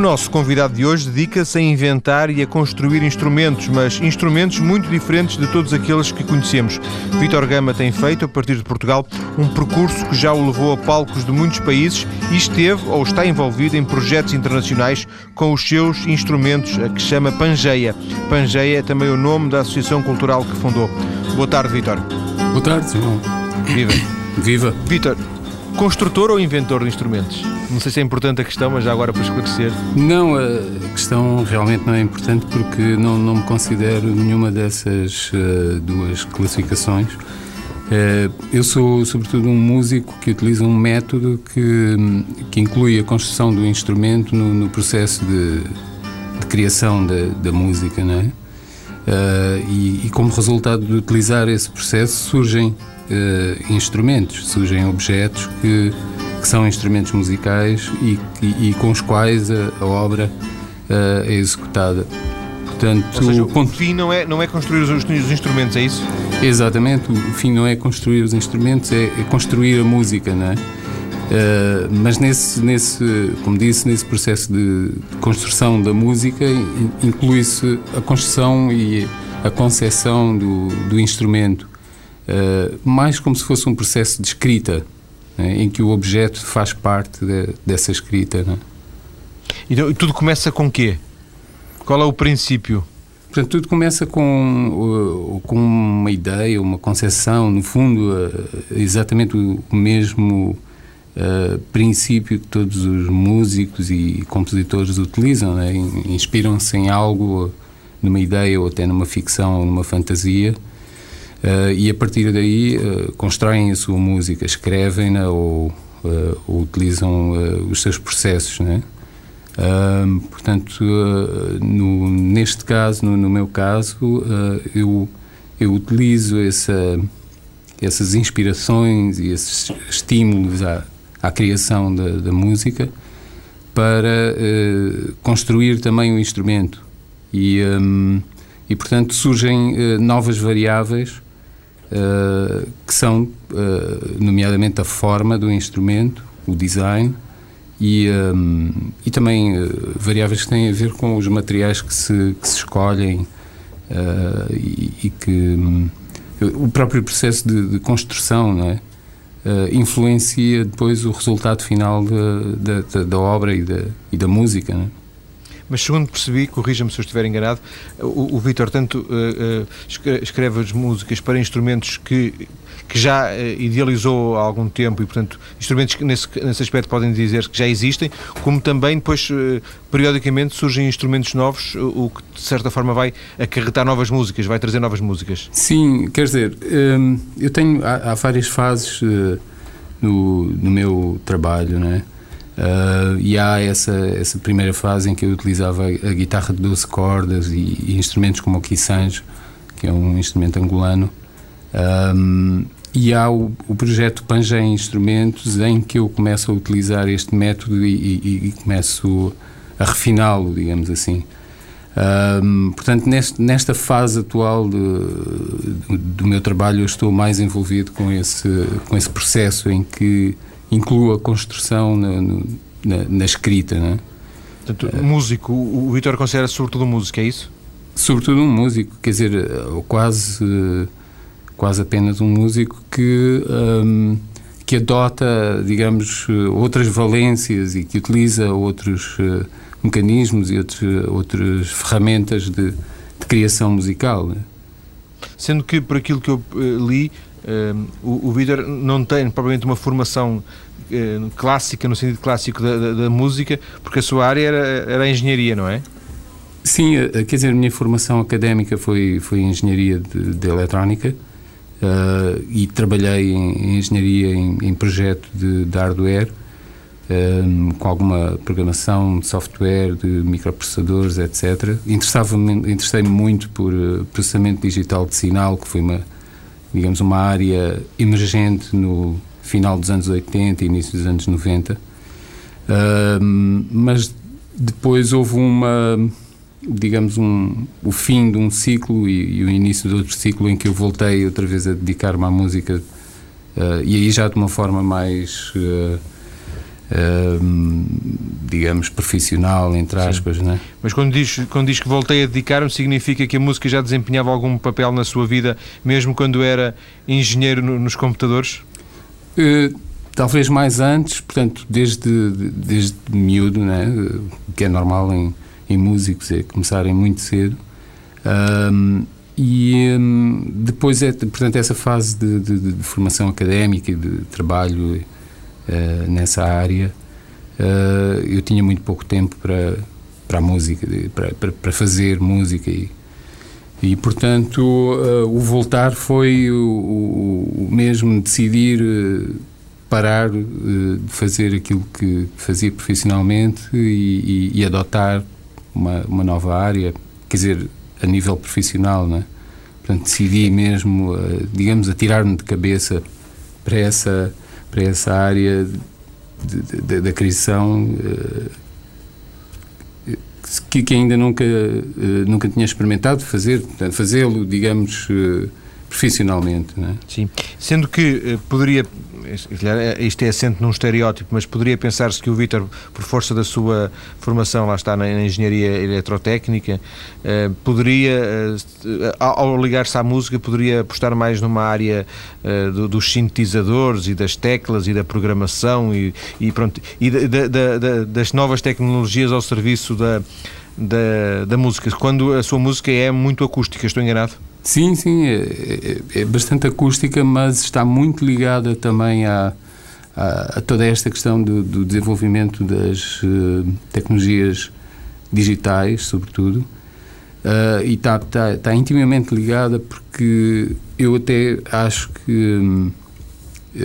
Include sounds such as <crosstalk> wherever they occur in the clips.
nosso convidado de hoje dedica-se a inventar e a construir instrumentos, mas instrumentos muito diferentes de todos aqueles que conhecemos. Vítor Gama tem feito, a partir de Portugal, um percurso que já o levou a palcos de muitos países e esteve ou está envolvido em projetos internacionais com os seus instrumentos, a que chama Pangeia. Pangeia é também o nome da associação cultural que fundou. Boa tarde, Vítor. Boa tarde, João. Viva. Viva. Vítor, Construtor ou inventor de instrumentos? Não sei se é importante a questão, mas já agora para esclarecer. Não, a questão realmente não é importante porque não, não me considero nenhuma dessas uh, duas classificações. Uh, eu sou, sobretudo, um músico que utiliza um método que, que inclui a construção do instrumento no, no processo de, de criação da, da, música, não é? Uh, e, e, como resultado de utilizar esse processo surgem uh, instrumentos, surgem objetos que, que, são instrumentos musicais e, e, e com os quais a, a obra uh, é executada. Portanto, Ou seja, o, ponto... o fim não é, não é construir os, os, instrumentos, é isso? Exatamente, o fim não é construir os instrumentos, é, é construir a música, não é? Uh, mas nesse, nesse, como disse, nesse processo de construção da música inclui-se a construção e a concepção do, do instrumento mais como se fosse um processo de escrita, né, em que o objeto faz parte de, dessa escrita. Né? Então, tudo começa com quê? Qual é o princípio? Portanto, tudo começa com, com uma ideia, uma concepção, no fundo, exatamente o mesmo uh, princípio que todos os músicos e compositores utilizam. Né? Inspiram-se em algo, numa ideia ou até numa ficção ou numa fantasia, e a partir daí uh, constroem a sua música, escrevem-na ou, uh, ou, utilizam os seus processos, né? portanto, no, neste caso, no, no meu caso, eu, eu utilizo essa, essas inspirações e esses estímulos à, à criação da, da música para construir também o instrumento. E, um, e portanto, surgem novas variáveis uh, que são, uh, nomeadamente, a forma do instrumento, o design e, eh, e também variáveis que têm a ver com os materiais que se, que se escolhem e, que um, o próprio processo de, de construção, não é? influencia depois o resultado final da, da, da obra e da, e da música. É? Mas segundo percebi, corrija-me se eu estiver enganado, o, o Vítor tanto uh, uh, escreve as músicas para instrumentos que, que já uh, idealizou há algum tempo e, portanto, instrumentos que nesse, nesse aspecto podem dizer que já existem, como também depois, periodicamente, surgem instrumentos novos, o que de certa forma vai acarretar novas músicas, vai trazer novas músicas. Sim, quer dizer, um, eu tenho, há, há várias fases no, no meu trabalho, não é? Uh, e há essa, essa primeira fase em que eu utilizava a, guitarra de 12 cordas e, e, instrumentos como o quisanjo, que é um instrumento angolano. Um, e há o, o projeto Pangé Instrumentos, em que eu começo a utilizar este método e, e, e começo a refiná-lo, digamos assim. Um, portanto, neste, nesta fase atual de, do, do meu trabalho, eu estou mais envolvido com esse, com esse processo em que incluo a construção na, na, na escrita, não é? Portanto, uh, músico, o Vitor considera-se sobretudo um músico, é isso? Sobretudo um músico, quer dizer, quase, quase apenas um músico que, um, que adota, digamos, outras valências e que utiliza outros uh, mecanismos e outros, outras ferramentas de, de criação musical. É? Sendo que, por aquilo que eu uh, li, o, o Vitor não tem provavelmente uma formação uh, clássica, no sentido clássico da, da, da, música, porque a sua área era, era a engenharia, não é? Sim, eh, quer dizer, a minha formação académica foi, foi engenharia de, de eletrónica uh, e trabalhei em, em engenharia em, em, projeto de, de hardware, com alguma programação de software, de microprocessadores, etc. Interessei-me muito por processamento digital de sinal, que foi uma digamos, uma área emergente no final dos anos 80 e início dos anos 90. Uh, mas depois houve uma, digamos, um, o fim de um ciclo e, e, o início de outro ciclo em que eu voltei outra vez a dedicar-me à música uh, e aí já de uma forma mais, uh, digamos, profissional, entre aspas. Né? Mas quando diz, quando diz que voltei a dedicar-me, significa que a música já desempenhava algum papel na sua vida, mesmo quando era engenheiro no, nos computadores? Uh, talvez mais antes, portanto, desde, desde miúdo, né? que é normal em, em músicos, é começarem muito cedo. Um, e um, depois é, portanto, essa fase de, de, de, formação académica e de trabalho uh, nessa área, uh, eu tinha muito pouco tempo para, para a música, para, para, para fazer música e, e portanto, uh, o voltar foi o, o, mesmo decidir parar de fazer aquilo que fazia profissionalmente e, e, e adotar uma, uma nova área, quer dizer, a nível profissional, não é? Portanto, decidi mesmo, digamos, atirar-me de cabeça para essa, para essa área da criação uh, que, que, ainda nunca, uh, nunca tinha experimentado fazer, fazê-lo, digamos, profissionalmente. Não é? Sim, sendo que poderia é, isto é assente num estereótipo, mas poderia pensar-se que o Vítor, por força da sua formação, lá está na engenharia eletrotécnica, eh, poderia, eh, ao ligar-se à música, poderia apostar mais numa área eh, dos sintetizadores e das teclas e da programação e, e pronto, e da, da, da, das novas tecnologias ao serviço da, da música, quando a sua música é muito acústica, estou enganado? Sim, sim, é, é, é, bastante acústica, mas está muito ligada também a, toda esta questão do, do desenvolvimento das uh, tecnologias digitais, sobretudo, uh, e está, está, está, intimamente ligada porque eu até acho que um,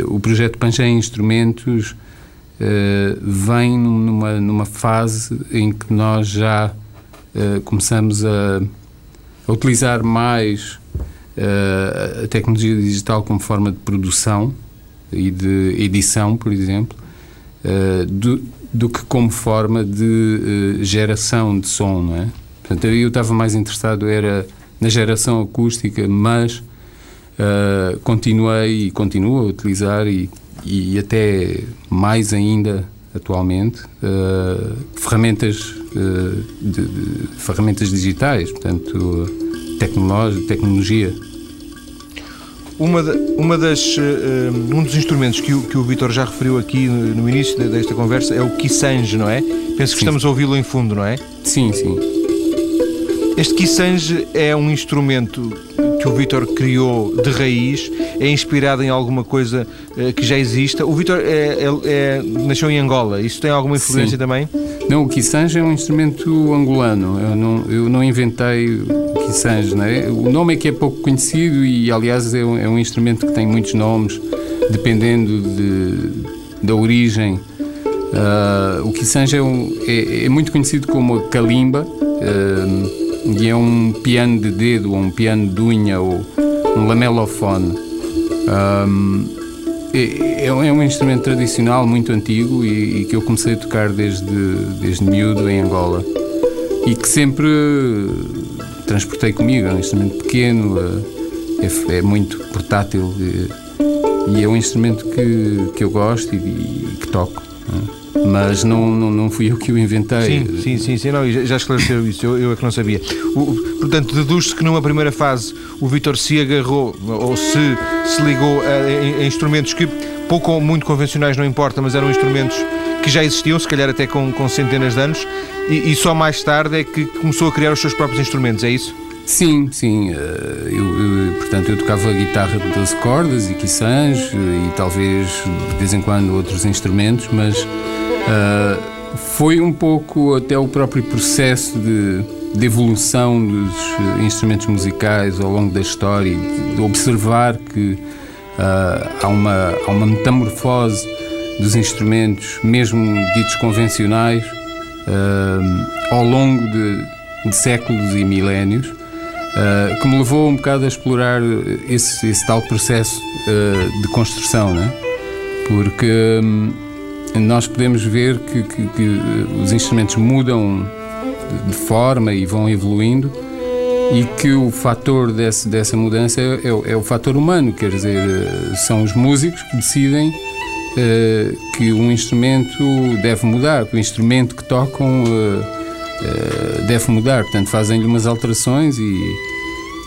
o projeto Panjé Instrumentos uh, vem numa, numa fase em que nós já começamos a utilizar mais uh, a tecnologia digital como forma de produção e de edição, por exemplo, uh, do, do, que como forma de uh, geração de som, não é? Portanto, eu estava mais interessado era na geração acústica, mas continuei e continuo a utilizar e, e até mais ainda atualmente ferramentas de, de, ferramentas digitais, portanto, tecnologia. Uma, uma das, uh, um dos instrumentos que o, que o Vitor já referiu aqui no, no início desta conversa é o Kissange, não é? Penso que sim. estamos a ouvi-lo em fundo, não é? Sim, sim. Este Kissange é um instrumento que o Vitor criou de raiz, é inspirado em alguma coisa uh, que já exista. O Vitor é, é, é, nasceu em Angola, isso tem alguma influência sim. também? Não, o Kissange é um instrumento angolano. Eu não, eu não inventei o Kissange, não é? O nome é que é pouco conhecido e, aliás, é um, é um instrumento que tem muitos nomes, dependendo de, da origem. Uh, o Kissange é, um, é, é, muito conhecido como a kalimba uh, e é um piano de dedo, ou um piano de unha, ou um lamelofone. Um, é, é, é, um instrumento tradicional muito antigo e, e, que eu comecei a tocar desde, desde miúdo em Angola e que sempre transportei comigo. É um instrumento pequeno, é, é, é muito portátil e, e, é um instrumento que, que eu gosto e, e que toco. Mas não, não, não fui eu que o inventei. Sim, sim, sim, sim não, já esclareceu isso, eu, eu é que não sabia. O, portanto, deduz-se que numa primeira fase o Vitor se agarrou ou se, se ligou a, a, a, instrumentos que pouco ou muito convencionais, não importa, mas eram instrumentos que já existiam, se calhar até com, com centenas de anos, e, e, só mais tarde é que começou a criar os seus próprios instrumentos, é isso? Sim, sim. Eh, eu, eu, portanto, eu tocava guitarra de 12 cordas e quissãs e talvez de vez em quando outros instrumentos, mas uh, foi um pouco até o próprio processo de, de evolução dos instrumentos musicais ao longo da história, de observar que uh, há, uma, há uma metamorfose dos instrumentos, mesmo ditos convencionais, uh, ao longo de, de, séculos e milénios, uh, que me levou um bocado a explorar esse, esse tal processo uh, de construção, né? porque um, nós podemos ver que, que, que, os instrumentos mudam de, de forma e vão evoluindo e que o fator desse, dessa mudança é, é, é, o fator humano, quer dizer, são os músicos que decidem que um instrumento deve mudar, que o instrumento que tocam deve mudar. Portanto, fazem-lhe umas alterações e,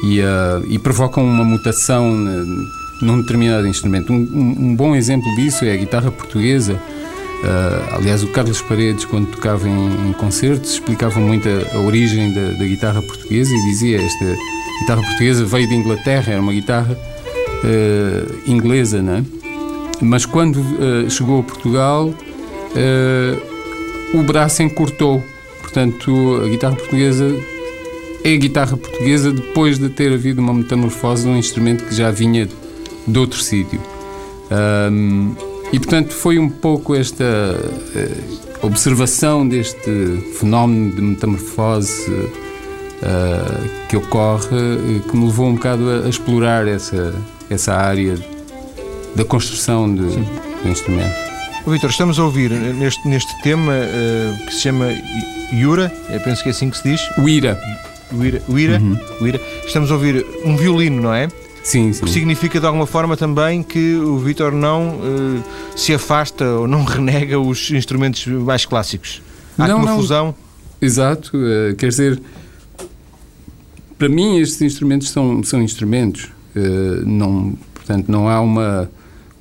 e, e provocam uma mutação num determinado instrumento. Um, um, um, bom exemplo disso é a guitarra portuguesa. Uh, aliás, o Carlos Paredes, quando tocava em, em concertos, explicava muito a, a origem da, da, guitarra portuguesa e dizia esta guitarra portuguesa veio de Inglaterra, era uma guitarra uh, inglesa, não é? Mas quando uh, chegou a Portugal, o braço encurtou. Portanto, a guitarra portuguesa é a guitarra portuguesa depois de ter havido uma metamorfose de um instrumento que já vinha de outro sítio. Um, e portanto foi um pouco esta uh, observação deste fenómeno de metamorfose uh, que ocorre uh, que me levou um bocado a, a, explorar essa, essa área da construção de, do instrumento. Vitor, estamos a ouvir neste, neste tema que se chama Yura, eu penso que é assim que se diz. Uira. Uira. Uira. Uhum. Uira. Estamos a ouvir um violino, não é? Sim, sim. Que significa de alguma forma também que o Vítor não uh, se afasta ou não <laughs> renega os instrumentos mais clássicos. Há não, uma não. fusão. Exato, uh, quer dizer, para mim estes instrumentos são, são instrumentos. Uh, não, portanto, não há uma,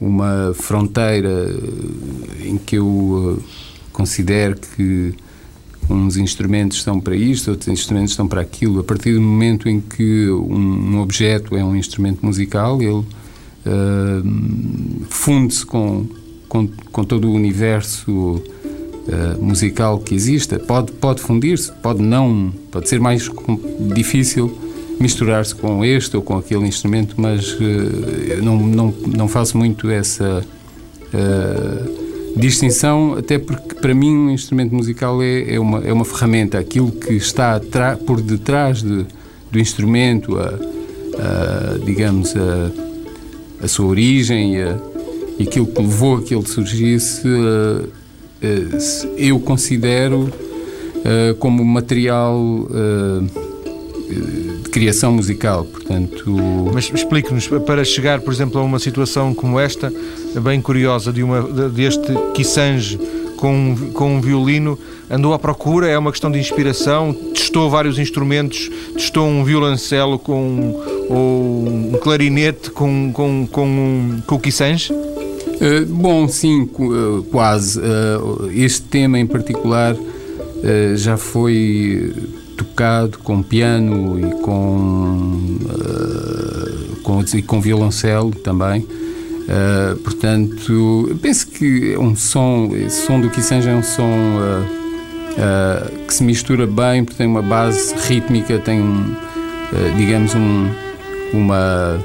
uma fronteira em que eu considero que uns instrumentos estão para isto, outros instrumentos estão para aquilo. A partir do momento em que um, objeto é um instrumento musical, ele uh, funde-se com, com, com, todo o universo uh, musical que exista. Pode, pode fundir-se, pode não, pode ser mais difícil misturar-se com este ou com aquele instrumento, mas uh, não, não, não faço muito essa distinção, até porque para mim um instrumento musical é, é, uma, é uma ferramenta, aquilo que está por detrás de, do instrumento, a, a digamos, a, a, sua origem e, a, e aquilo que levou a que ele surgisse, eu considero como material de criação musical, portanto... Mas explique-nos, para chegar, por exemplo, a uma situação como esta, bem curiosa, de uma, deste Kissange com, com um violino, andou à procura, é uma questão de inspiração, testou vários instrumentos, testou um violoncelo com, ou um clarinete com, com, com, com o Kissange? Uh, bom, sim, uh, quase. Uh, este tema em particular já foi tocado com piano e com, uh, com, e com violoncelo também. Uh, portanto, penso que é um som, esse som do Kissenja é um som uh, que se mistura bem, porque tem uma base rítmica, tem um, digamos, um, uma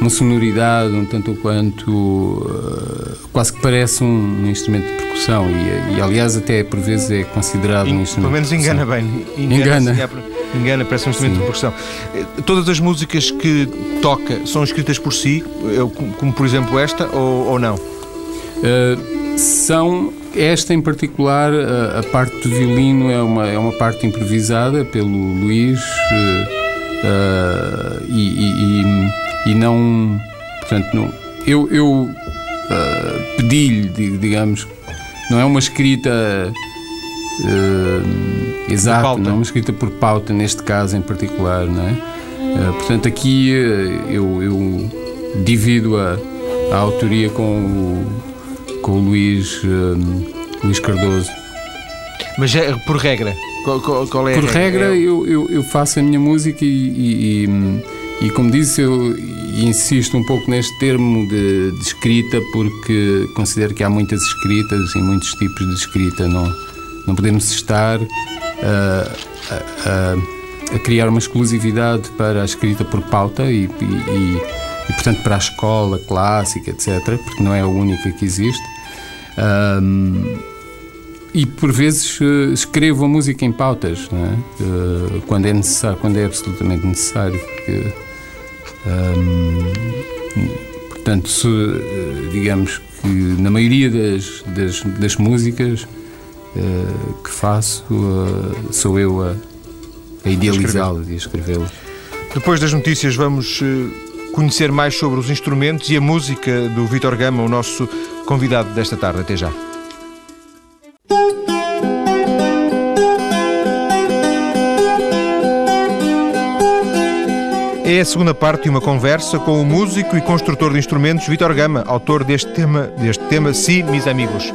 uma sonoridade um tanto quanto uh, quase que parece um, um instrumento de percussão e, e, aliás até por vezes é considerado um instrumento pelo menos engana bem. Engana. engana, engana parece um instrumento Sim. de percussão eh, todas as músicas que toca são escritas por si? Como por exemplo esta ou, ou não? Uh, são esta em particular a, a, parte do violino é uma é uma parte improvisada pelo Luís uh, e, e, e e não. Portanto, não, eu, eu uh, pedi-lhe, digamos, não é uma escrita uh, exata, não é uma escrita por pauta, neste caso em particular, não é? Uh, portanto, aqui eu, eu divido a, a autoria com o, com o Luís, Luís Cardoso. Mas é por regra? Qual, qual é por regra, é... eu, eu, eu, faço a minha música e, e, e e como disse, eu insisto um pouco neste termo de, de, escrita porque considero que há muitas escritas e muitos tipos de escrita. Não, não podemos estar a, a, a criar uma exclusividade para a escrita por pauta e, e, e, portanto, para a escola clássica, etc., porque não é a única que existe. Um, e por vezes escrevo a música em pautas, é? uh, quando é necessário, quando é absolutamente necessário, porque portanto, se, digamos que na maioria das, das, das músicas uh, que faço, uh, sou eu a, a idealizá-las e a escrevê-las. Depois das notícias, vamos conhecer mais sobre os instrumentos e a música do Vitor Gama, o nosso convidado desta tarde. Até já. É a segunda parte de uma conversa com o músico e construtor de instrumentos Vitor Gama, autor deste tema, deste tema Si, mis amigos.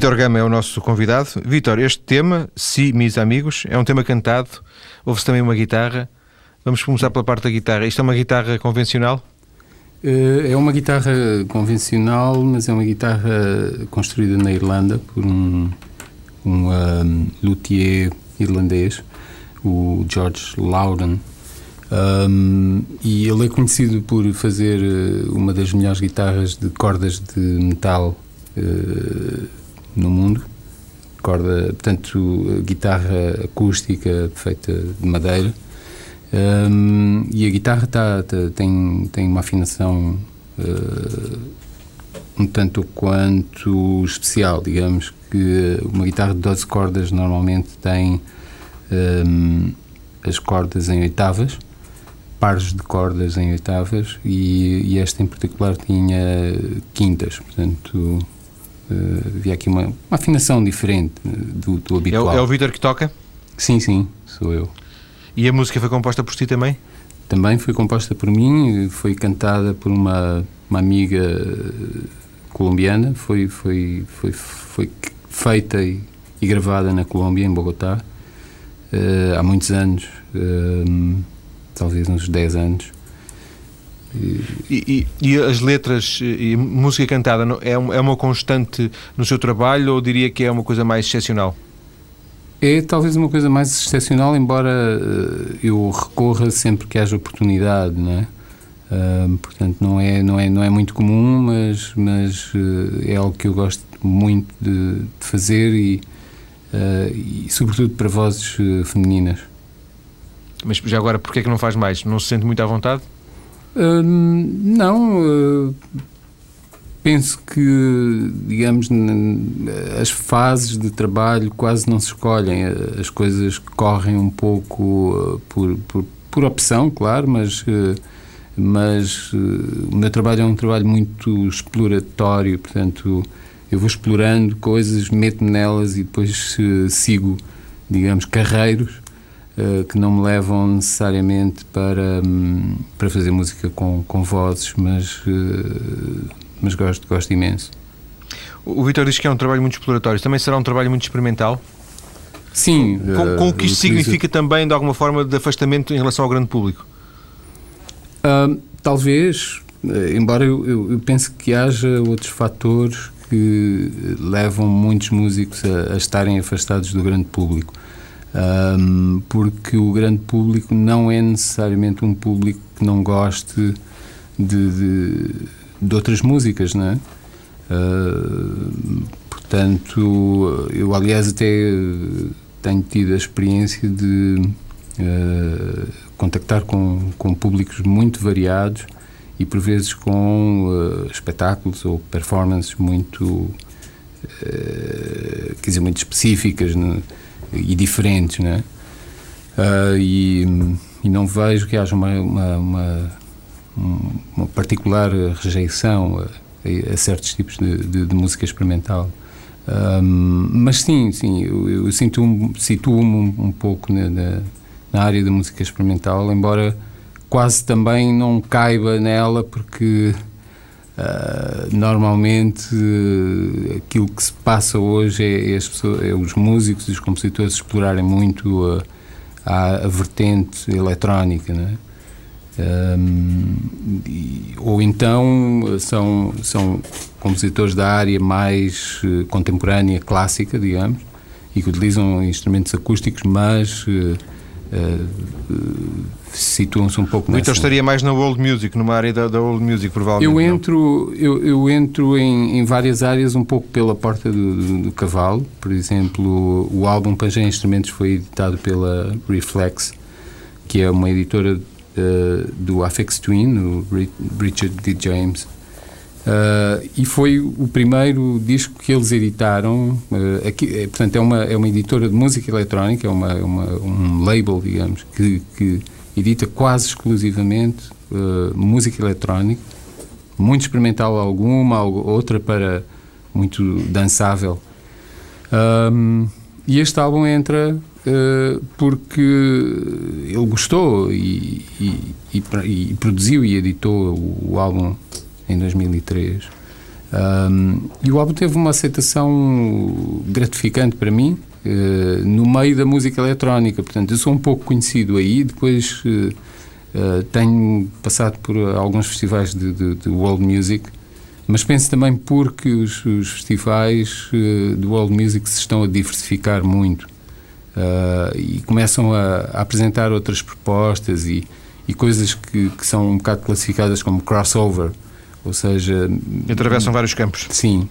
Vítor Gama é o nosso convidado. Vítor, este tema, Si, Mis Amigos, é um tema cantado, houve-se também uma guitarra. Vamos começar pela parte da guitarra. Isto é uma guitarra convencional? Eh, é uma guitarra convencional, mas é uma guitarra construída na Irlanda por um, um, um luthier irlandês, o George Loudon. Um, e ele é conhecido por fazer eh, uma das melhores guitarras de cordas de metal uh, no mundo. Corda, portanto, guitarra acústica feita de madeira. Um, e a guitarra tá, tá, tem, tem uma afinação uh, um tanto quanto especial, digamos que uma guitarra de 12 cordas normalmente tem um, as cordas em oitavas, pares de cordas em oitavas e, e esta em particular tinha quintas, portanto havia aqui uma, uma, afinação diferente eh, do, do habitual. É o, é o Vitor que toca? Sim, sim, sou eu. E a música foi composta por ti também? Também foi composta por mim, foi cantada por uma, uma amiga eh, colombiana, foi, foi, foi, foi feita e, e gravada na Colômbia, em Bogotá, uh, há muitos anos, uh, talvez uns 10 anos. E, e, e, as letras e música cantada é uma, é uma constante no seu trabalho ou diria que é uma coisa mais excepcional? É talvez uma coisa mais excepcional, embora uh, eu recorra sempre que haja oportunidade, não é? Uh, portanto, não é, não, é, não é muito comum, mas, mas uh, é algo que eu gosto muito de, de fazer e, e, sobretudo, para vozes femininas. Mas já agora, porquê é que não faz mais? Não se sente muito à vontade? Não, uh, penso que, digamos, as fases de trabalho quase não se escolhem, as coisas correm um pouco uh, por, por, por, opção, claro, mas, mas o meu trabalho é um trabalho muito exploratório, portanto, eu vou explorando coisas, meto-me nelas e depois sigo, digamos, carreiros eh, que não me levam necessariamente para, um, para fazer música com, com vozes, mas, uh, mas gosto, gosto imenso. O Vitor diz que é um trabalho muito exploratório. Também será um trabalho muito experimental? Sim. Com, com o que isto uh, significa também, de alguma forma, de afastamento em relação ao grande público? Uh, talvez, embora eu, eu, eu pense que haja outros fatores que levam muitos músicos a, a estarem afastados do grande público um, porque o grande público não é necessariamente um público que não goste de, de, de outras músicas, não é? Uh, portanto, eu aliás até tenho tido a experiência de uh, contactar com, com públicos muito variados e por vezes com uh, espetáculos ou performances muito uh, quer dizer muito específicas né? E diferentes né? Uh, e, e, não vejo que haja uma, uma, uma, uma particular rejeição a, a, certos tipos de, de, de música experimental um, mas sim, sim, eu, eu sinto, situo-me um, um pouco na, na, na, área da música experimental, embora quase também não caiba nela, porque uh, normalmente uh, aquilo que se passa hoje é, é, pessoas, é, os músicos e os compositores explorarem muito a, a, a vertente eletrónica, né? Um, e, ou então são, são compositores da área mais uh, contemporânea, clássica, digamos, e que utilizam instrumentos acústicos, mas uh, uh, situam-se um pouco Vitor estaria mais na old music, numa área da, da old music, provavelmente. Eu entro, eu, eu, entro em, em, várias áreas um pouco pela porta do, do, do cavalo. Por exemplo, o álbum Pangea Instrumentos foi editado pela Reflex, que é uma editora uh, do Afex Twin, o Richard D. James. Uh, e foi o primeiro disco que eles editaram. Uh, aqui, é, portanto, é uma, é uma editora de música eletrónica, é uma, uma um label, digamos, que, que edita quase exclusivamente uh, música eletrónica, muito experimental alguma, outra para muito dançável. Um, e este álbum entra porque ele gostou e, e, e, e, produziu e editou o, o álbum em 2003. Um, e o álbum teve uma aceitação gratificante para mim uh, no meio da música eletrónica. Portanto, eu sou um pouco conhecido aí. Depois uh, uh, tenho passado por alguns festivais de, de, de, world music, mas penso também porque os, os festivais de world music se estão a diversificar muito e começam a, a, apresentar outras propostas e, e coisas que, que são um bocado classificadas como crossover ou seja... Atravessam vários campos. Sim.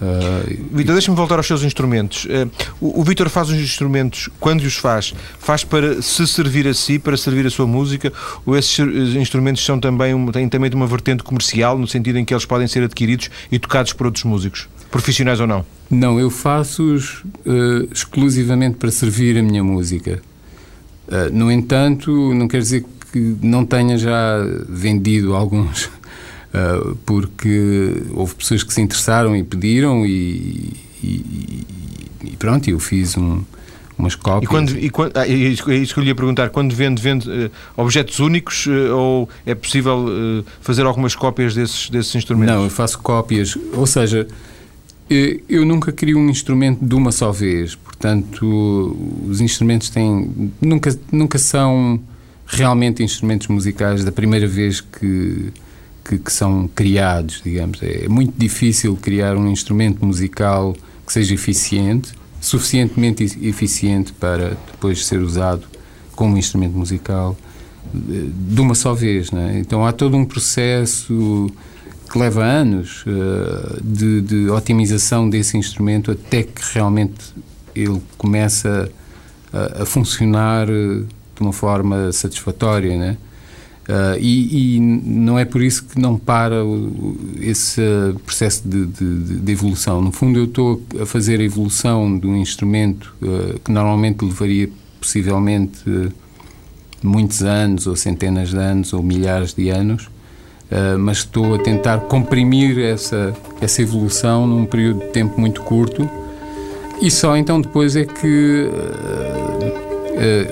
Uh, Vitor, deixa-me voltar aos seus instrumentos. Uh, o, o Vitor faz os instrumentos, quando os faz, faz para se servir a si, para servir a sua música, ou esses instrumentos são também, um, têm também uma vertente comercial, no sentido em que eles podem ser adquiridos e tocados por outros músicos, profissionais ou não? Não, eu faço-os uh, exclusivamente para servir a minha música. no entanto, não quer dizer que não tenha já vendido alguns uh, porque houve pessoas que se interessaram e pediram e, e, e pronto, eu fiz um, umas cópias. E quando, e quando, ah, isso que eu lhe ia perguntar, quando vende, vende uh, objetos únicos uh, ou é possível uh, fazer algumas cópias desses, desses instrumentos? Não, eu faço cópias, ou seja, eu nunca crio um instrumento de uma só vez, portanto, os instrumentos têm, nunca, nunca são realmente instrumentos musicais da primeira vez que que, que, são criados, digamos. É muito difícil criar um instrumento musical que seja eficiente, suficientemente eficiente para depois ser usado como instrumento musical eh, de uma só vez. Né? Então há todo um processo que leva anos uh, de, de, otimização desse instrumento até que realmente ele começa a, a funcionar eh, de uma forma satisfatória, né? Uh, e, e, não é por isso que não para o, esse processo de, de, de, evolução. No fundo, eu estou a fazer a evolução de um instrumento uh, que normalmente levaria possivelmente uh, muitos anos, ou centenas de anos, ou milhares de anos, mas estou a tentar comprimir essa, essa evolução num período de tempo muito curto. E só então depois é que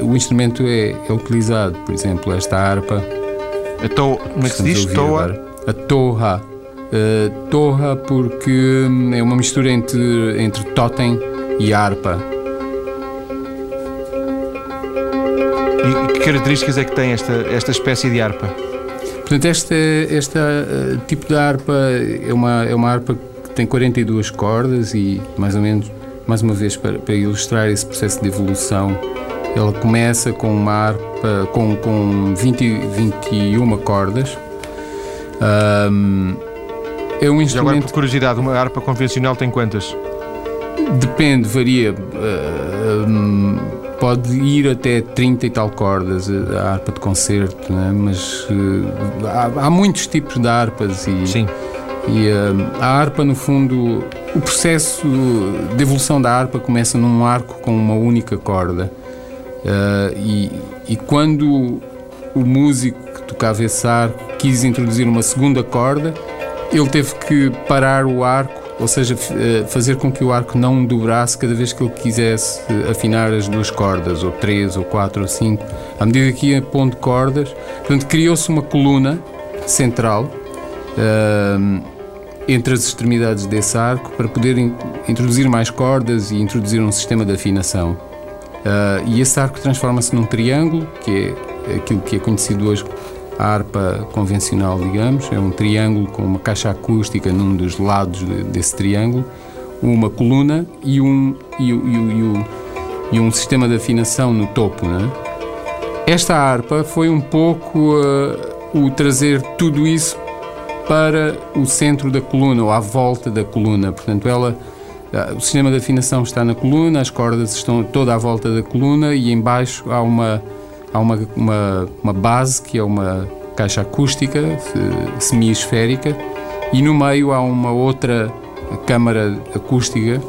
o instrumento é, é utilizado. Por exemplo, esta harpa a to, como é que se diz? Toa? A torra. Uh, torra porque hum, é uma mistura entre, entre totem e harpa. E que características é que tem esta, esta espécie de harpa? Portanto, este, este uh, tipo de harpa é uma, é uma harpa que tem 42 cordas e, mais ou menos, mais uma vez, para, para ilustrar esse processo de evolução, ela começa com uma harpa com, com 20, 21 cordas. Um, é um instrumento. Agora, por curiosidade, uma harpa convencional tem quantas? Depende, varia. Uh, um, pode ir até 30 e tal cordas a harpa de concerto, né? mas uh, há, há, muitos tipos de harpas e, Sim. e uh, a harpa, no fundo, o processo de evolução da harpa começa num arco com uma única corda. Uh, e, e quando o músico que tocava esse arco quis introduzir uma segunda corda, ele teve que parar o arco ou seja, eh, fazer com que o arco não dobrasse cada vez que ele quisesse afinar as duas cordas, ou três, ou quatro, ou cinco. À medida que ia pondo cordas, portanto, criou-se uma coluna central uh, entre as extremidades desse arco para poder in introduzir mais cordas e introduzir um sistema de afinação. Uh, e esse arco transforma-se num triângulo, que é aquilo que é conhecido hoje a harpa convencional, digamos, é um triângulo com uma caixa acústica num dos lados desse triângulo, uma coluna e um, e, e, e, e um sistema de afinação no topo. Né? Esta harpa foi um pouco uh, o trazer tudo isso para o centro da coluna ou à volta da coluna. Portanto, ela, o sistema de afinação está na coluna, as cordas estão toda à volta da coluna e embaixo há uma há uma, uma, uma base que é uma caixa acústica semi-esférica e no meio há uma outra câmara acústica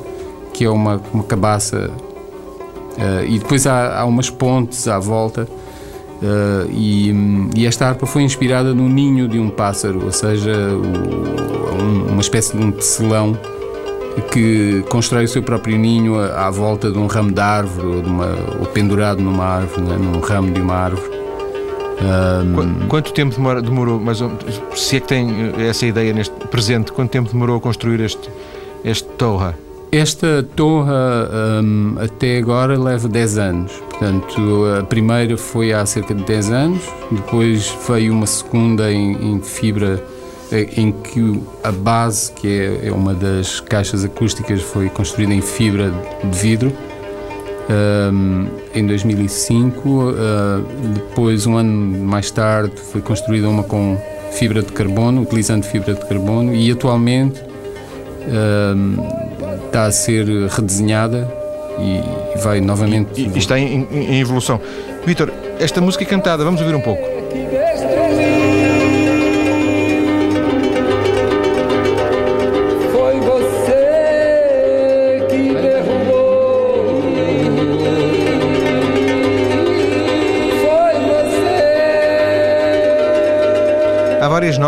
que é uma, uma cabaça uh, e depois há, há, umas pontes à volta uh, e, e, esta harpa foi inspirada no ninho de um pássaro, ou seja, o, um, uma espécie de um tecelão que constrói o seu próprio ninho à, volta de um ramo de árvore ou, de uma, ou pendurado numa árvore, né, num ramo de uma árvore. Um... Quanto tempo demora, demorou, mas se é que tem essa ideia neste presente, quanto tempo demorou a construir este, este torre? Esta torre um, até agora leva 10 anos. Portanto, a primeira foi há cerca de 10 anos, depois veio uma segunda em, em fibra em que a base, que é, é uma das caixas acústicas, foi construída em fibra de vidro um, em 2005. Uh, ah, depois, um ano mais tarde, foi construída uma com fibra de carbono, utilizando fibra de carbono, e atualmente um, está a ser redesenhada e vai novamente. E, e está em, em evolução. Vitor, esta música é cantada, vamos ouvir um pouco.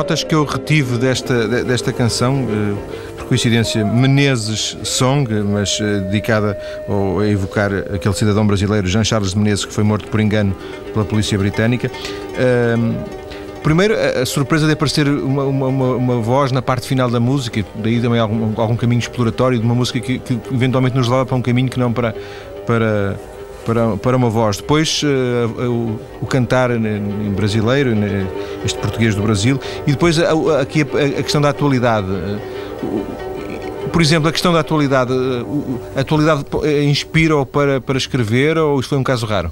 Notas que eu retive desta, desta canção, eh, por coincidência, Menezes Song, mas eh, dedicada a evocar aquele cidadão brasileiro, Jean Charles Menezes, que foi morto por engano pela polícia britânica. Primeiro, a surpresa de aparecer uma, uma, uma, voz na parte final da música, daí também algum, algum caminho exploratório de uma música que, que, eventualmente nos leva para um caminho que não para, para, para, para uma voz. Depois uh, o, o, cantar em brasileiro, este português do Brasil, e depois aqui a, a, questão da atualidade. Por exemplo, a questão da atualidade, a atualidade inspira-o para, para escrever ou isto foi um caso raro?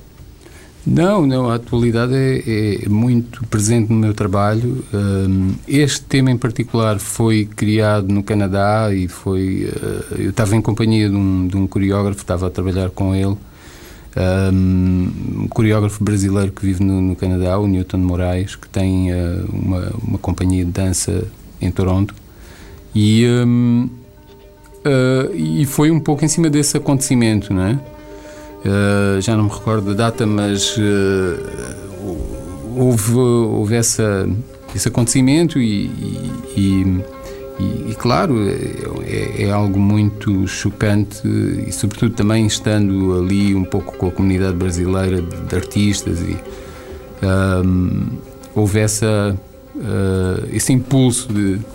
Não, não, a atualidade é, é muito presente no meu trabalho. Este tema em particular foi criado no Canadá e foi. Eh, eu estava em companhia de um, de um coreógrafo, estava a trabalhar com ele um coreógrafo brasileiro que vive no, no, Canadá, o Newton Moraes, que tem uh, uma, uma companhia de dança em Toronto. E, um, uh, e foi um pouco em cima desse acontecimento, não é? Uh, já não me recordo da data, mas houve, houve essa, esse acontecimento e, e, e e, e claro, é, é, algo muito chocante e, sobretudo, também estando ali um pouco com a comunidade brasileira de, de artistas e um, houve essa, uh, esse impulso de, de,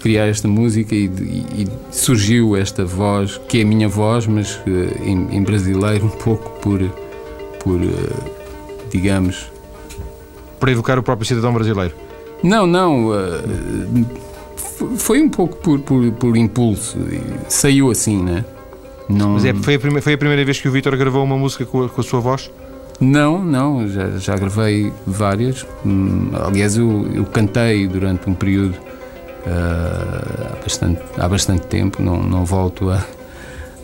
criar esta música e, e, surgiu esta voz, que é a minha voz, mas uh, em, em, brasileiro, um pouco por, por uh, digamos. Para evocar o próprio cidadão brasileiro? Não, não foi um pouco por, por, por impulso, saiu assim, né? Não... Mas é, foi, a primeira, foi a primeira vez que o Vitor gravou uma música com a, com a sua voz? Não, não, já, já gravei várias. Hum, aliás, eu, eu cantei durante um período uh, há, bastante, há bastante tempo, não, não volto a,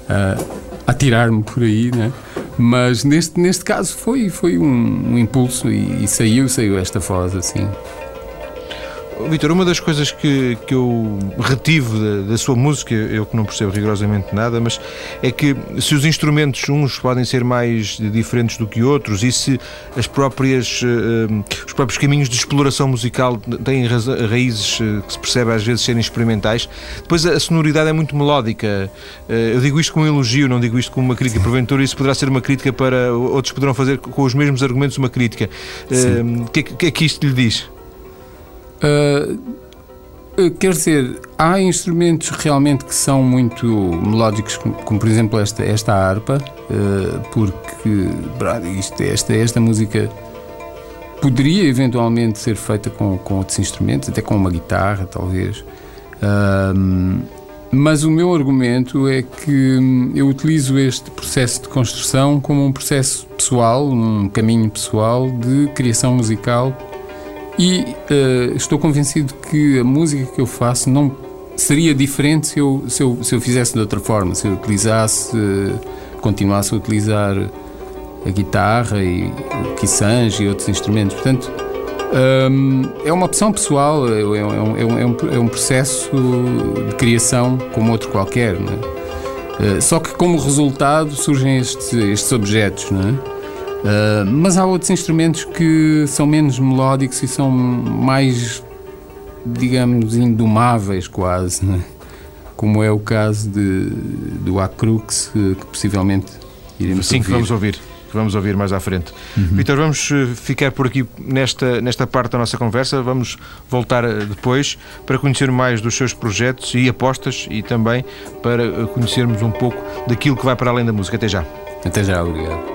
a, a tirar-me por aí, né? Mas neste, neste caso foi, foi um, um impulso e, e, saiu, saiu esta voz assim. Vitor, uma das coisas que, que eu retive da, da, sua música, eu que não percebo rigorosamente nada, mas é que se os instrumentos uns podem ser mais diferentes do que outros e se as próprias, uh, os próprios caminhos de exploração musical têm raízes uh, que se percebe às vezes serem experimentais, depois a, sonoridade é muito melódica. Uh, eu digo isto como um elogio, não digo isto como uma crítica. Porventura isso poderá ser uma crítica para outros poderão fazer com os mesmos argumentos uma crítica. O que, que é que isto lhe diz? Uh, quer dizer, há instrumentos realmente que são muito melódicos, como, como por exemplo esta, esta harpa, uh, porque isto, esta, esta música poderia eventualmente ser feita com, com outros instrumentos, até com uma guitarra, talvez. Uh, mas o meu argumento é que eu utilizo este processo de construção como um processo pessoal, um caminho pessoal de criação musical e uh, estou convencido que a música que eu faço não seria diferente se eu, se eu, se eu fizesse de outra forma, se eu utilizasse, uh, continuasse a utilizar a guitarra e o quisange e outros instrumentos. Portanto, um, é uma opção pessoal, é, é, é, um, é, um, é um processo de criação como outro qualquer. Uh, só que como resultado surgem estes, estes objetos. Não é? Uh, mas há outros instrumentos que são menos melódicos e são mais, digamos, indomáveis quase, né? como é o caso de, do Acrux, que, que possivelmente iremos Sim, ouvir. que vamos ouvir que vamos ouvir mais à frente. Uhum. Vitor, vamos eh, ficar por aqui nesta, nesta parte da nossa conversa. Vamos voltar eh, depois para conhecer mais dos seus projetos e apostas e também para conhecermos um pouco daquilo que vai para além da música. Até já. Até já, obrigado.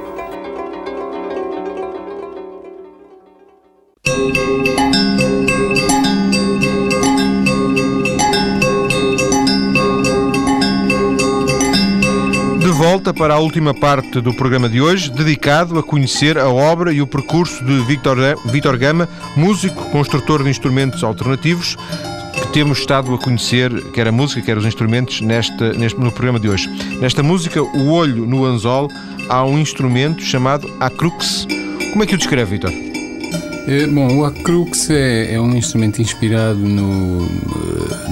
Para a última parte do programa de hoje, dedicado a conhecer a obra e o percurso de Victor, Victor Gama, músico, construtor de instrumentos alternativos, que temos estado a conhecer, quer a música, quer os instrumentos, nesta, neste, no programa de hoje. Nesta música, O Olho no Anzol, há um instrumento chamado Acrux. Como é que o descreve, Victor? É, bom, o Acrux é, é, um instrumento inspirado no,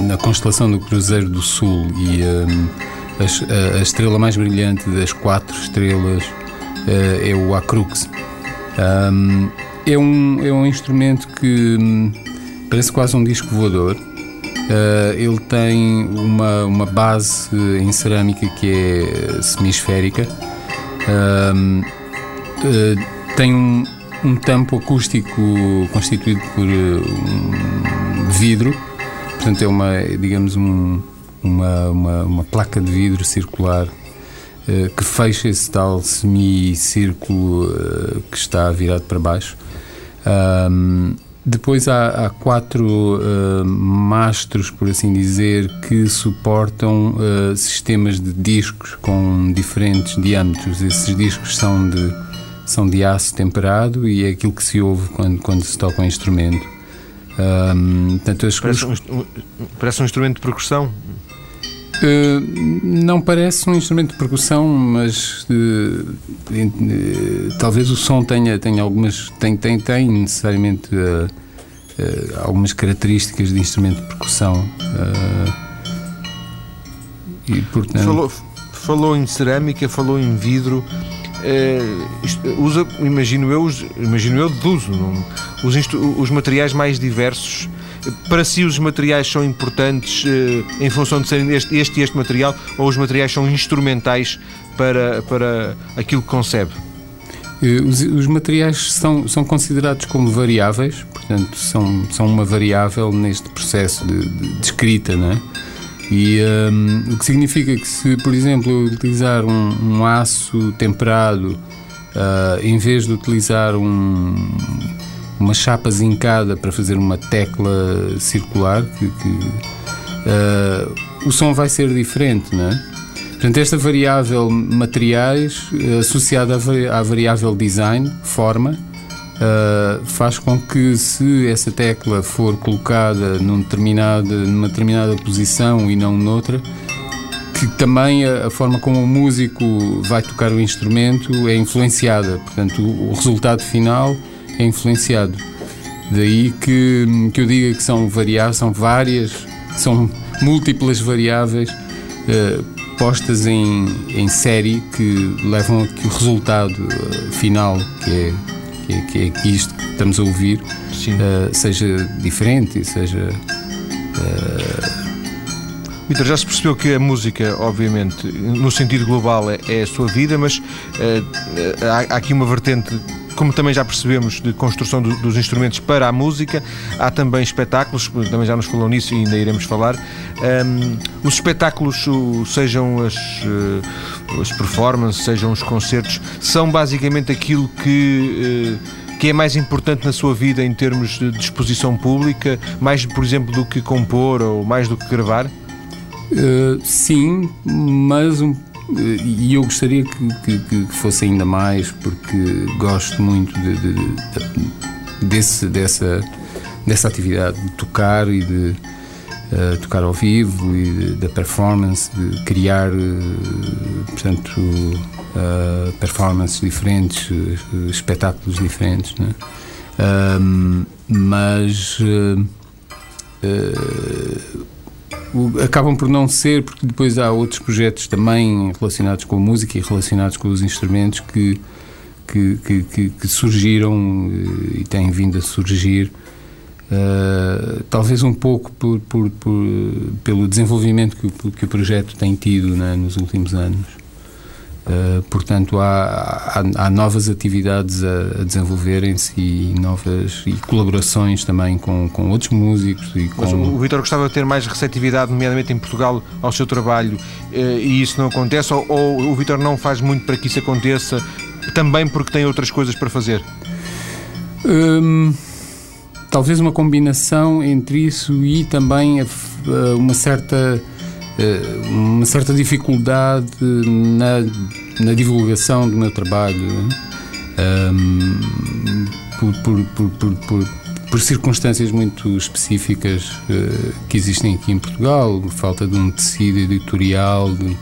na constelação do Cruzeiro do Sul e um, a, a, estrela mais brilhante das quatro estrelas uh, é o Acrux. Um, é, um, é um instrumento que um, parece quase um disco voador. Uh, ele tem uma, uma base em cerâmica que é semisférica. Um, uh, tem um, um tampo acústico constituído por um vidro, portanto é uma, digamos, um, uma, uma, uma placa de vidro circular uh, que fecha esse tal semicírculo uh, que está virado para baixo. Um, depois há, há quatro uh, mastros, por assim dizer, que suportam uh, sistemas de discos com diferentes diâmetros. Esses discos são de, são de aço temperado e é aquilo que se ouve quando, quando se toca um instrumento. Um, portanto, as, parece, um, parece um instrumento de percussão? Uh, não parece um instrumento de percussão, mas uh, uh, talvez o som tenha, tenha algumas. tem, tem, tem necessariamente algumas características de instrumento de percussão. e, portanto... falou, falou em cerâmica, falou em vidro. usa, imagino eu, imagino eu deduzo, os, os materiais mais diversos para si os materiais são importantes eh, em função de serem este, este e este material ou os materiais são instrumentais para, para aquilo que concebe? Eh, os, os, materiais são, são considerados como variáveis, portanto, são, são uma variável neste processo de, de, de escrita, não é? E um, o que significa que, se, por exemplo, eu utilizar um, um aço temperado uh, em vez de utilizar um, uma chapa zincada para fazer uma tecla circular que, que uh, o som vai ser diferente, não é? Portanto, esta variável materiais uh, associada à, variável design, forma, uh, faz com que se essa tecla for colocada num numa determinada posição e não noutra, que também a, a, forma como o músico vai tocar o instrumento é influenciada, portanto, o, o resultado final é influenciado. Daí que, que eu diga que são variáveis, são várias, são múltiplas variáveis uh, postas em, em série que levam a que o resultado uh, final, que é, que é, que, é, que isto que estamos a ouvir, uh, seja diferente, seja. Vitor, já se percebeu que a música, obviamente, no sentido global, é, é a sua vida, mas há, há aqui uma vertente como também já percebemos, de construção do, dos instrumentos para a música. Há também espetáculos, também já nos falou nisso e ainda iremos falar. Um, os espetáculos, sejam as, uh, as performances, sejam os concertos, são basicamente aquilo que. Uh, que é mais importante na sua vida em termos de exposição pública, mais, por exemplo, do que compor ou mais do que gravar? Uh, sim, mas um e eu gostaria que, que, que, fosse ainda mais, porque gosto muito de, de, de, desse, dessa, dessa atividade de tocar e de uh, tocar ao vivo e da performance, de criar, uh, portanto, uh, performances diferentes, espetáculos diferentes. Né? mas acabam por não ser, porque depois há outros projetos também relacionados com a música e relacionados com os instrumentos que, que, que, que surgiram eh, e têm vindo a surgir. Uh, talvez um pouco por, por, por, pelo desenvolvimento que o, que o projeto tem tido né, nos últimos anos. Uh, portanto, há, há, há, novas atividades a, a desenvolverem-se e novas e colaborações também com, com outros músicos. E com... Mas o, Vitor gostava de ter mais receptividade, nomeadamente em Portugal, ao seu trabalho uh, e isso não acontece? Ou, ou o Vitor não faz muito para que isso aconteça, também porque tem outras coisas para fazer? Hum, talvez uma combinação entre isso e também a, uma certa eh, uma certa dificuldade na, na divulgação do meu trabalho um, por, por, por, por, por, circunstâncias muito específicas uh, que existem aqui em Portugal, falta de um tecido editorial, de,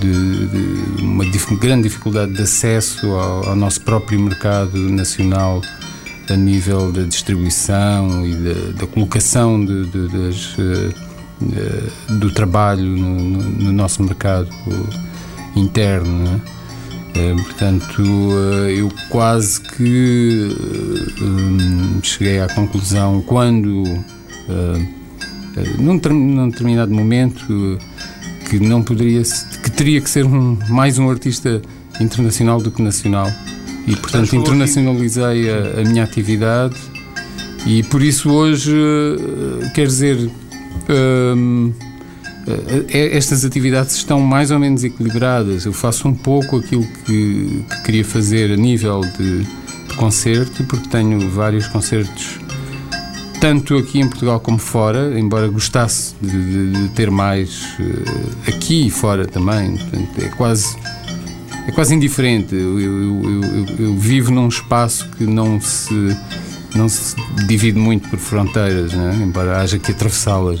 de, de uma dif grande dificuldade de acesso ao, ao, nosso próprio mercado nacional a nível da distribuição e da, da colocação de, das uh, eh, do trabalho no, no, no, nosso mercado interno. Né? portanto, eh, eu quase que cheguei à conclusão quando, num, num determinado momento, que não poderia, que teria que ser um, mais um artista internacional do que nacional. E, portanto, internacionalizei a, a minha atividade e por isso hoje, quer dizer, Hum, estas atividades estão mais ou menos equilibradas. Eu faço um pouco aquilo que, que queria fazer a nível de, de, concerto, porque tenho vários concertos, tanto aqui em Portugal como fora, embora gostasse de, de, de ter mais uh, aqui e fora também. Portanto, é quase. É quase indiferente. Eu, eu, eu, eu vivo num espaço que não se não se divide muito por fronteiras, né? embora haja que atravessá-las.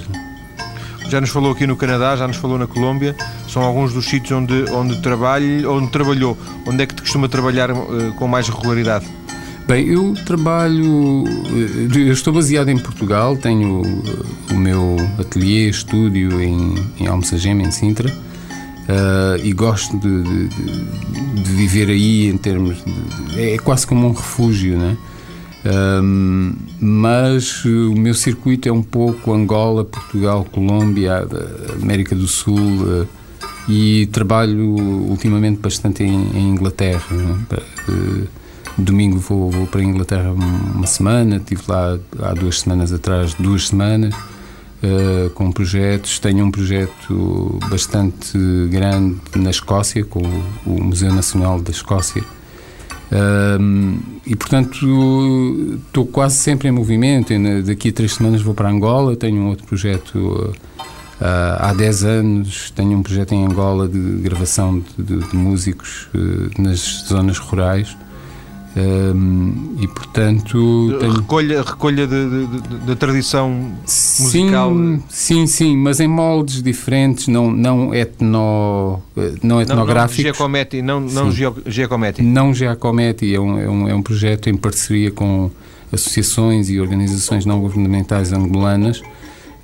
Já nos falou aqui no Canadá, já nos falou na Colômbia, são alguns dos sítios onde, onde, trabalha, onde trabalhou. Onde é que te costuma trabalhar uh, com mais regularidade? Bem, eu trabalho. Eh, eu estou baseado em Portugal, tenho eh, o meu ateliê, estúdio em, em Almessagema, em Sintra, uh, e gosto de, de, de, viver aí em termos. De, é quase como um refúgio, né? Um, mas o meu circuito é um pouco Angola, Portugal, Colômbia, América do Sul uh, e trabalho ultimamente bastante em, em Inglaterra. Uh, domingo vou, vou, para a Inglaterra uma semana, estive lá há duas semanas atrás, duas semanas. Uh, com projetos. Tenho um projeto bastante grande na Escócia, com o Museu Nacional da Escócia, e portanto estou quase sempre em movimento. Daqui a três semanas vou para Angola, tenho um outro projeto uh, há 10 anos, tenho um projeto em Angola de gravação de, de, de músicos uh, nas zonas rurais. Um, e portanto tenho... recolha recolha da tradição musical. sim sim sim mas em moldes diferentes não não etno não etnográficos não, Giacometti não não Giacometti. Não Giacometti é um, é um é um projeto em parceria com associações e organizações não governamentais angolanas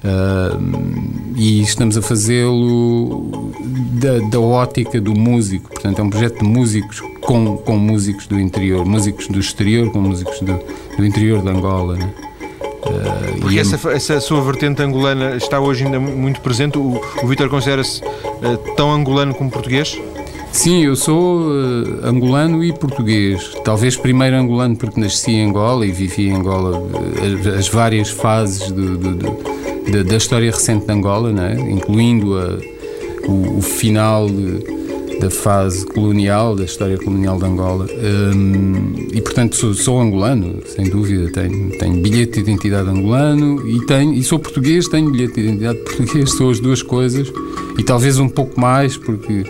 Uh, e estamos a fazê-lo da, da, ótica do músico. Portanto, é um projeto de músicos com, com músicos do interior, músicos do exterior com músicos do, do interior de Angola. Né? Uh, Porque essa, essa sua vertente angolana está hoje ainda muito presente. O, o Vítor considera-se uh, tão angolano como português? Sim, eu sou uh, angolano e português. Talvez primeiro angolano porque nasci em Angola e vivi em Angola as, as várias fases do, do, do da, da história recente de Angola, né? incluindo a, o, o, final de, da fase colonial, da história colonial de Angola. Um, e, portanto, sou, sou, angolano, sem dúvida. Tenho, tenho bilhete de identidade angolano e, tenho, e sou português, tenho bilhete de identidade <laughs> português, sou as duas coisas. E talvez um pouco mais, porque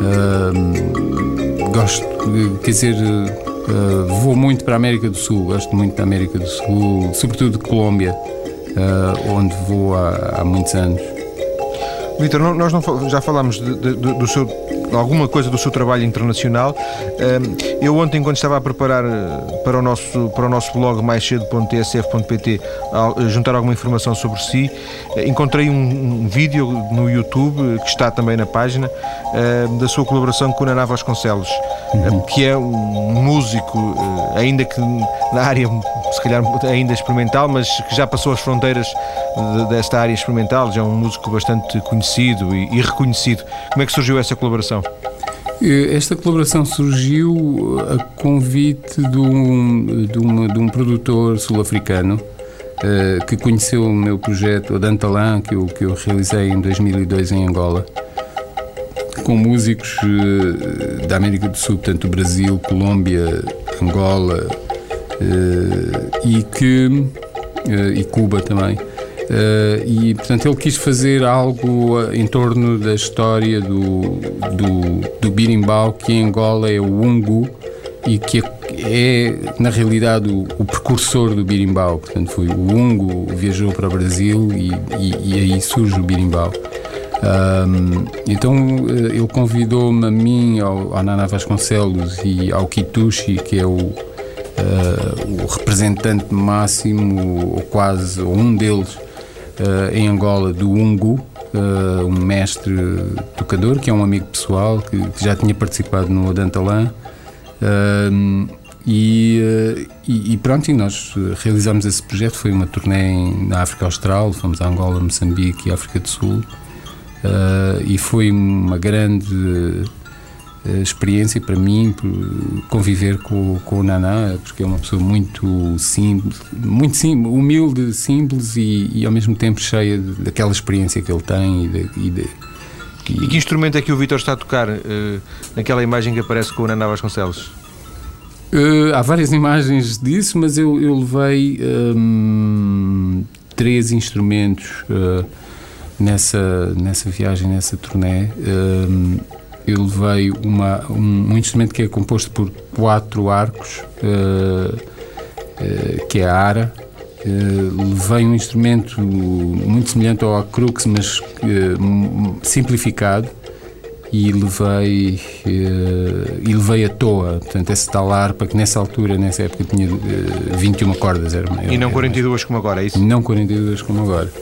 um, gosto, quer dizer. Uh, vou muito para a América do Sul, gosto muito da América do Sul, sobretudo de Colômbia uh, onde vou há, há muitos anos. Vitor, nós não, já falámos de, de, do seu alguma coisa do seu trabalho internacional. Eu ontem, quando estava a preparar eh, para o nosso, para o nosso blog mais cedo.tsf.pt, juntar alguma informação sobre si, eh, encontrei um, um vídeo no YouTube, que está também na página, da sua colaboração com o Naná Vasconcelos, uhum. que é um músico, eh, ainda que na área, se calhar ainda experimental, mas que já passou as fronteiras desta área experimental, já é um músico bastante conhecido e, e reconhecido. Como é que surgiu essa colaboração? Esta colaboração surgiu a convite de um, de uma, de um produtor sul-africano uh, que conheceu o meu projeto, o Dantalan, que eu, que eu realizei em 2002 em Angola, com músicos uh, da América do Sul, portanto, Brasil, Colômbia, Angola uh, e que e Cuba também. E, portanto, ele quis fazer algo em torno da história do, do, do birimbau, que em Angola é o ungu e que é, na realidade, o, o precursor do birimbau. Portanto, foi o ungu viajou para o Brasil e, e, e aí surge o birimbau. Um, então eh, ele convidou-me a mim, ao, ao Nana Vasconcelos e ao Kitushi, que é o, uh, o representante máximo, ou quase, ou um deles, uh, em Angola do Ungu, uh, um mestre tocador, que é um amigo pessoal, que, que já tinha participado no Odantalã. E, e, e, pronto, e nós realizamos esse projeto. Foi uma turnê na África Austral, fomos a Angola, Moçambique e África do Sul. E foi uma grande experiência para mim conviver com, com o Naná, porque é uma pessoa muito simples, muito simples, humilde, simples e, e ao mesmo tempo cheia de, daquela experiência que ele tem e, de, e, de, e, que instrumento é que o Vitor está a tocar uh, naquela imagem que aparece com o Naná Vasconcelos? Uh, há várias <laughs> imagens disso, mas eu, eu levei um, três instrumentos uh, nessa, nessa viagem, nessa turnê. Um, eu levei uma, um, um, instrumento que é composto por quatro arcos, uh, uh, que é a ara. Uh, levei um instrumento muito semelhante ao crux, mas simplificado, e levei e levei a toa, portanto esse tal harpa que nessa altura, nessa época tinha 21 cordas era, era, E não 42 como agora, é isso? Não 42 como agora.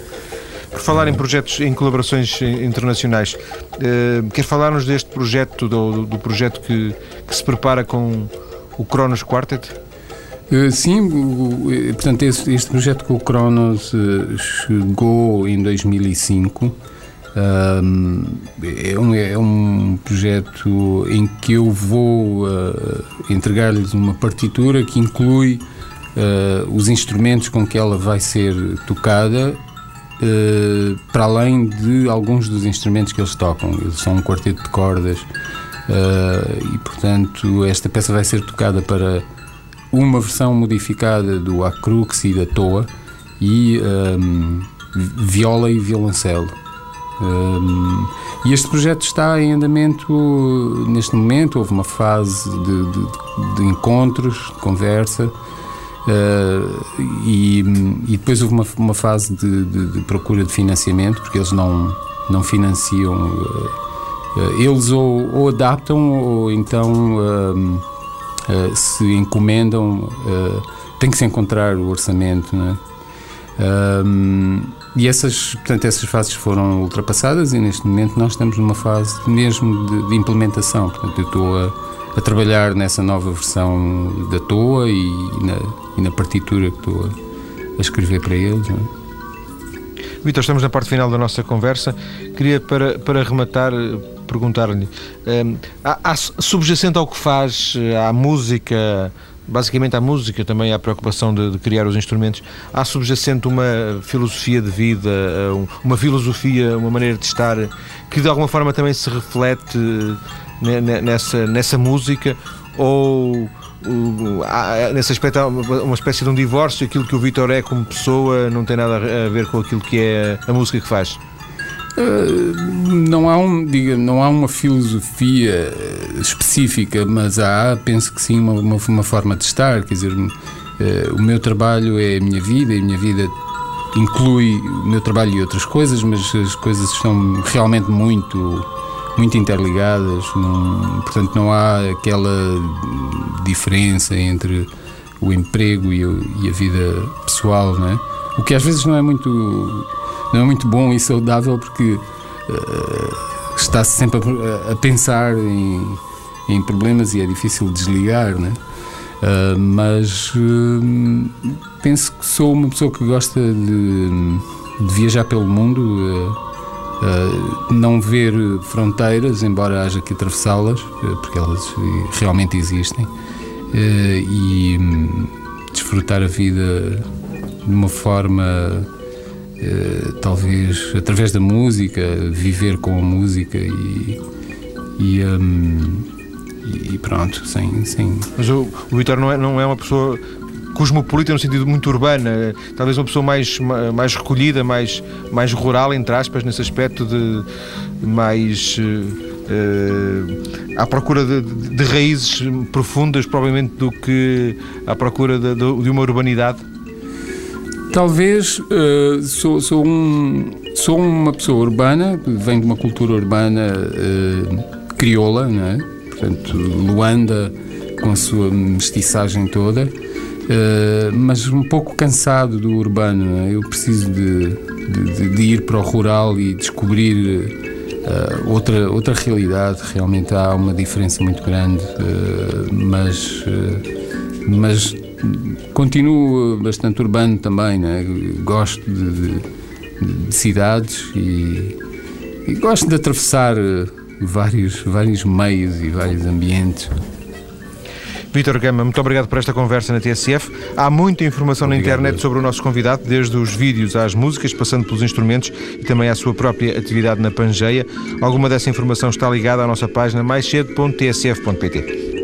Por falar em projetos, em colaborações internacionais, uh, quer falar-nos deste projeto, do, do projeto que, que, se prepara com o Cronos Quartet? Uh, sim, eh, portanto, este, este, projeto com o Cronos chegou em 2005. Um, é, um, é um projeto em que eu vou entregar-lhes uma partitura que inclui os instrumentos com que ela vai ser tocada uh, para além de alguns dos instrumentos que eles tocam. Eles são um quarteto de cordas uh, e, portanto, esta peça vai ser tocada para uma versão modificada do Acrux e da Toa e um, viola e violoncelo. Um, e este projeto está em andamento neste momento. Houve uma fase de, de, de encontros, de conversa, uh, e, e, depois houve uma, uma fase de, de, procura de financiamento, porque eles não, não financiam. Uh, eles ou, ou, adaptam ou então se encomendam. tem que se encontrar o orçamento, não é? Um, e essas, portanto, essas fases foram ultrapassadas e neste momento nós estamos numa fase mesmo de, de implementação. Portanto, eu estou a, a, trabalhar nessa nova versão da toa e, na, e na, partitura que estou a, escrever para eles. É? Vitor, estamos na parte final da nossa conversa. Queria, para, para rematar, perguntar-lhe: um, há, subjacente ao que faz, à música, basicamente à música, também à preocupação de, de, criar os instrumentos, há subjacente uma filosofia de vida, eh, uma filosofia, uma maneira de estar que de alguma forma também se reflete nessa, nessa música ou nesse aspecto há uma espécie de um divórcio, aquilo que o Vitor é como pessoa não tem nada a ver com aquilo que é a música que faz? não há um, diga, não há uma filosofia específica, mas há, penso que sim, uma, uma, uma forma de estar. Quer dizer, uh, o meu trabalho é a minha vida e a minha vida inclui o meu trabalho e outras coisas, mas as coisas estão realmente muito muito interligadas, não, portanto não há aquela diferença entre o emprego e, e a vida pessoal, não é? O que às vezes não é muito não é muito bom e saudável porque uh, está-se sempre a, a pensar em, em, problemas e é difícil desligar, né? Uh, mas uh, penso que sou uma pessoa que gosta de, de viajar pelo mundo, uh, não ver fronteiras, embora haja que atravessá-las, porque elas realmente existem, e um, desfrutar a vida de uma forma eh, talvez através da música, viver com a música e, e, um, e pronto, sem. Mas o, o Vitor não é, não é uma pessoa cosmopolita no sentido muito urbana, talvez uma pessoa mais, mais recolhida, mais, mais rural, entre aspas, nesse aspecto de mais. Uh, à procura de, de, raízes profundas, provavelmente, do que à procura de, de uma urbanidade? Talvez uh, sou, sou, um, sou uma pessoa urbana, venho de uma cultura urbana uh, crioula, não é? portanto, Luanda com a sua mestiçagem toda, uh, mas um pouco cansado do urbano. É? Eu preciso de, de, de, ir para o rural e descobrir outra, outra realidade. Realmente há uma diferença muito grande, mas, mas continuo bastante urbano também, né? gosto de, de, de cidades e, e, gosto de atravessar eh, vários, vários meios e vários ambientes. Vítor Gama, muito obrigado por esta conversa na TSF. Há muita informação obrigado. na internet sobre o nosso convidado, desde os vídeos às músicas, passando pelos instrumentos e também à sua própria atividade na Pangeia. Alguma dessa informação está ligada à nossa página maiscedo.tsf.pt.